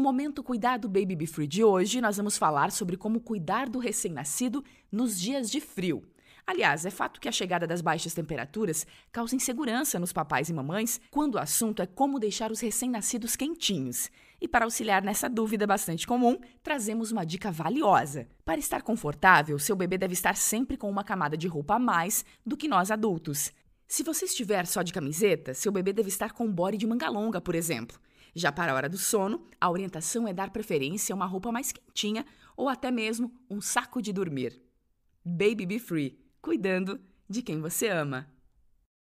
No momento Cuidado Baby Be Free de hoje, nós vamos falar sobre como cuidar do recém-nascido nos dias de frio. Aliás, é fato que a chegada das baixas temperaturas causa insegurança nos papais e mamães quando o assunto é como deixar os recém-nascidos quentinhos. E para auxiliar nessa dúvida bastante comum, trazemos uma dica valiosa. Para estar confortável, seu bebê deve estar sempre com uma camada de roupa a mais do que nós adultos. Se você estiver só de camiseta, seu bebê deve estar com body de manga longa, por exemplo. Já para a hora do sono, a orientação é dar preferência a uma roupa mais quentinha ou até mesmo um saco de dormir. Baby Be Free cuidando de quem você ama.